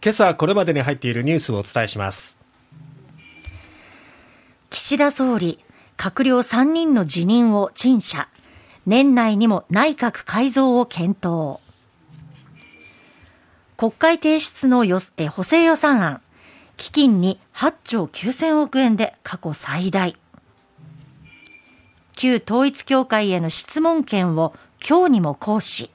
今朝これまでに入っているニュースをお伝えします。岸田総理閣僚3人の辞任を陳謝。年内にも内閣改造を検討。国会提出のよえ補正予算案。基金に8兆9000億円で過去最大。旧統一教会への質問権を今日にも行使。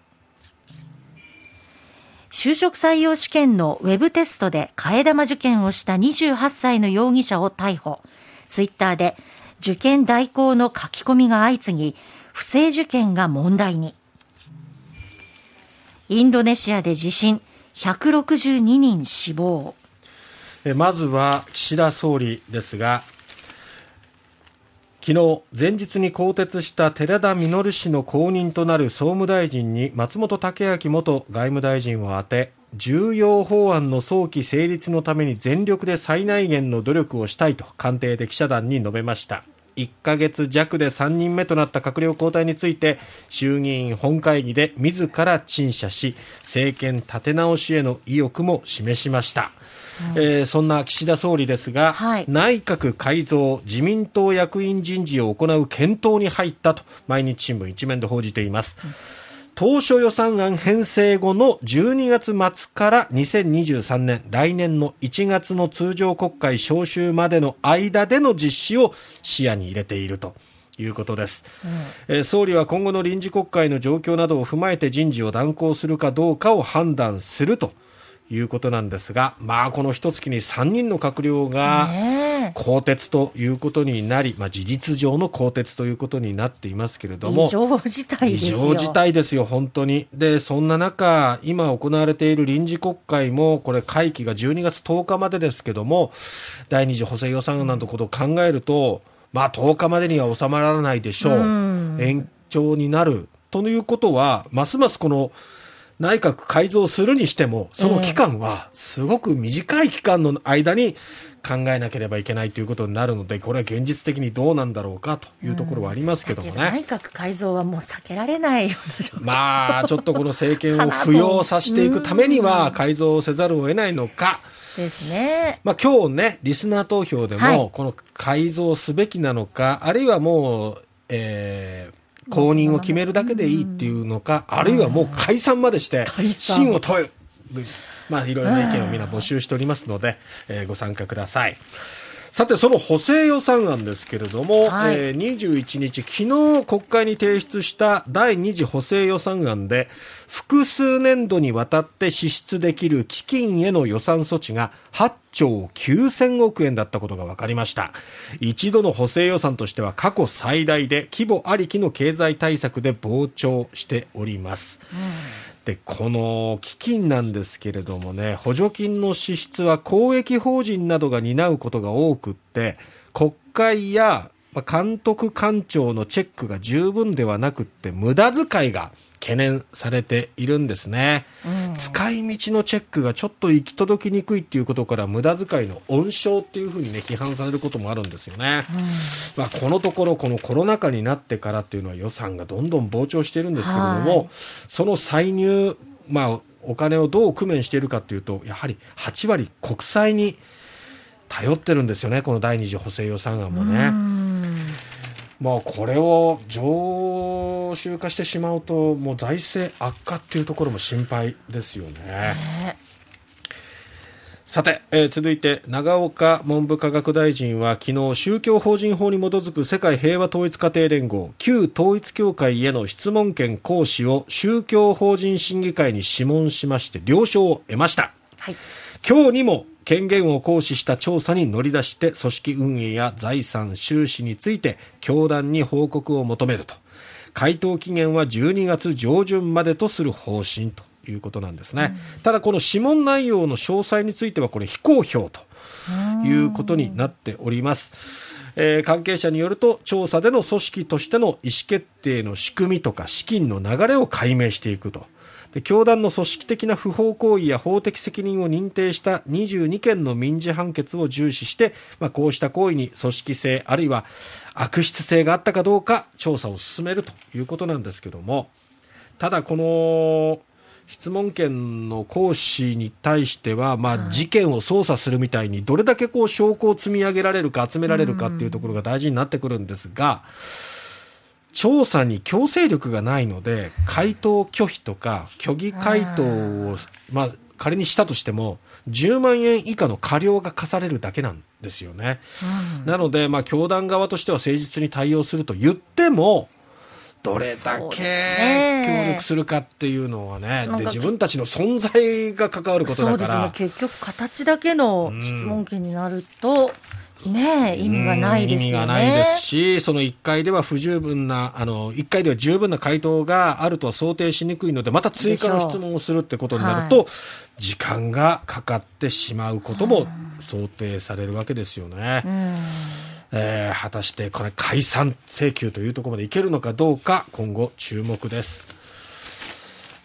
就職採用試験のウェブテストで替え玉受験をした28歳の容疑者を逮捕。ツイッターで受験代行の書き込みが相次ぎ、不正受験が問題に。インドネシアで地震、162人死亡。まずは岸田総理ですが、昨日前日に更迭した寺田稔氏の後任となる総務大臣に松本剛明元外務大臣を充て重要法案の早期成立のために全力で最大限の努力をしたいと官邸で記者団に述べました。1ヶ月弱で3人目となった閣僚交代について衆議院本会議で自ら陳謝し政権立て直しへの意欲も示しました。えー、そんな岸田総理ですが、はい、内閣改造、自民党役員人事を行う検討に入ったと毎日新聞一面で報じています。当初予算案編成後の12月末から2023年、来年の1月の通常国会召集までの間での実施を視野に入れていると。いうことです、うん、総理は今後の臨時国会の状況などを踏まえて人事を断行するかどうかを判断するということなんですが、まあ、この一月に3人の閣僚が更迭ということになり、まあ、事実上の更迭ということになっていますけれども、異常事態ですよ。異常事態ですよ、本当に。で、そんな中、今行われている臨時国会も、これ、会期が12月10日までですけども、第2次補正予算案などのことを考えると、まあ、10日までには収まらないでしょう。う延長になる。ということは、ますますこの、内閣改造するにしても、その期間はすごく短い期間の間に考えなければいけないということになるので、これは現実的にどうなんだろうかというところはありますけどもね。うん、内閣改造はもう避けられないようなまあ、ちょっとこの政権を浮揚させていくためには改造せざるを得ないのか。ですね。まあ今日ね、リスナー投票でも、この改造すべきなのか、あるいはもう、えー、公認を決めるだけでいいっていうのか、あるいはもう解散までして、真を問える。まあ、いろいろな意見をみんな募集しておりますので、えー、ご参加ください。さて、その補正予算案ですけれども、はい、えー、21日、昨日国会に提出した第2次補正予算案で、複数年度にわたって支出できる基金への予算措置が8兆9000億円だったことが分かりました。一度の補正予算としては過去最大で規模ありきの経済対策で膨張しております。うんでこの基金なんですけれどもね補助金の支出は公益法人などが担うことが多くって国会や監督官庁のチェックが十分ではなくって無駄遣いが懸念されているんですね、うん、使い道のチェックがちょっと行き届きにくいっていうことから無駄遣いの温床っていうふうにね批判されることもあるんですよね、うん、まあ、このところこのコロナ禍になってからっていうのは予算がどんどん膨張しているんですけれども、その歳入まあお金をどう工面しているかというとやはり8割国債に頼ってるんですよねこの第2次補正予算案もね。まあこれを常習化してしまうともう財政悪化っていうところも心配ですよね。さて、えー、続いて長岡文部科学大臣は昨日宗教法人法に基づく世界平和統一家庭連合旧統一教会への質問権行使を宗教法人審議会に諮問しまして了承を得ました、はい、今日にも権限を行使した調査に乗り出して組織運営や財産収支について教団に報告を求めると。回答期限は12月上旬までとする方針ということなんですね、うん、ただこの諮問内容の詳細についてはこれ非公表ということになっております。えー、関係者によると調査での組織としての意思決定の仕組みとか資金の流れを解明していくと。で教団の組織的な不法行為や法的責任を認定した22件の民事判決を重視して、まあ、こうした行為に組織性あるいは悪質性があったかどうか調査を進めるということなんですけどもただこの質問権の行使に対しては、まあ、事件を捜査するみたいに、どれだけこう証拠を積み上げられるか、集められるかっていうところが大事になってくるんですが、調査に強制力がないので、回答拒否とか、虚偽回答を、まあ、仮にしたとしても、10万円以下の過料が課されるだけなんですよね。うん、なので、まあ、教団側としては誠実に対応すると言っても、どれだけ協力するかっていうのはね、で自分たちの存在が関わることだから。ね、結局、形だけの質問権になると、ね意味がないですよね。意味がないですし、その1回では不十分な、あの、1回では十分な回答があるとは想定しにくいので、また追加の質問をするってことになると、はい、時間がかかってしまうことも想定されるわけですよね。えー、果たしてこれ解散請求というところまでいけるのかどうか、今後注目です。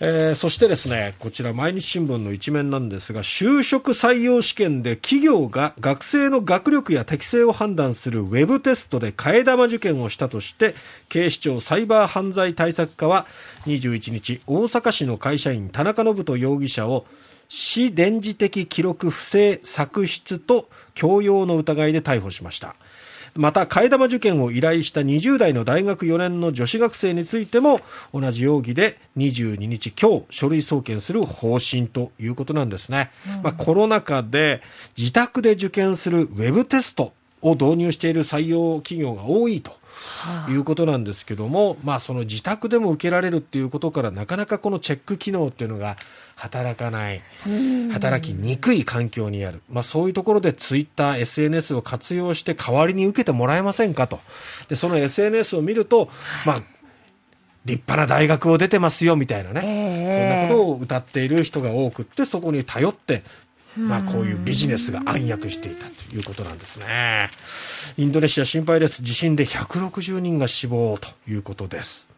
えー、そしてですね、こちら毎日新聞の一面なんですが、就職採用試験で企業が学生の学力や適性を判断するウェブテストで替え玉受験をしたとして、警視庁サイバー犯罪対策課は21日、大阪市の会社員田中信人容疑者を市電磁的記録不正作出と強要の疑いで逮捕しました。また替え玉受験を依頼した20代の大学4年の女子学生についても同じ容疑で22日今日書類送検する方針ということなんですね、うん、まあ、コロナ禍で自宅で受験するウェブテストを導入している採用企業が多いということなんですけども、まあ、その自宅でも受けられるっていうことから、なかなかこのチェック機能っていうのが働かない、働きにくい環境にある、まあ、そういうところでツイッター、SNS を活用して代わりに受けてもらえませんかと。で、その SNS を見ると、まあ、立派な大学を出てますよみたいなね、そんなことを歌っている人が多くって、そこに頼ってまあ、こういうビジネスが暗躍していたということなんですね。インドネシア心配です。地震で160人が死亡ということです。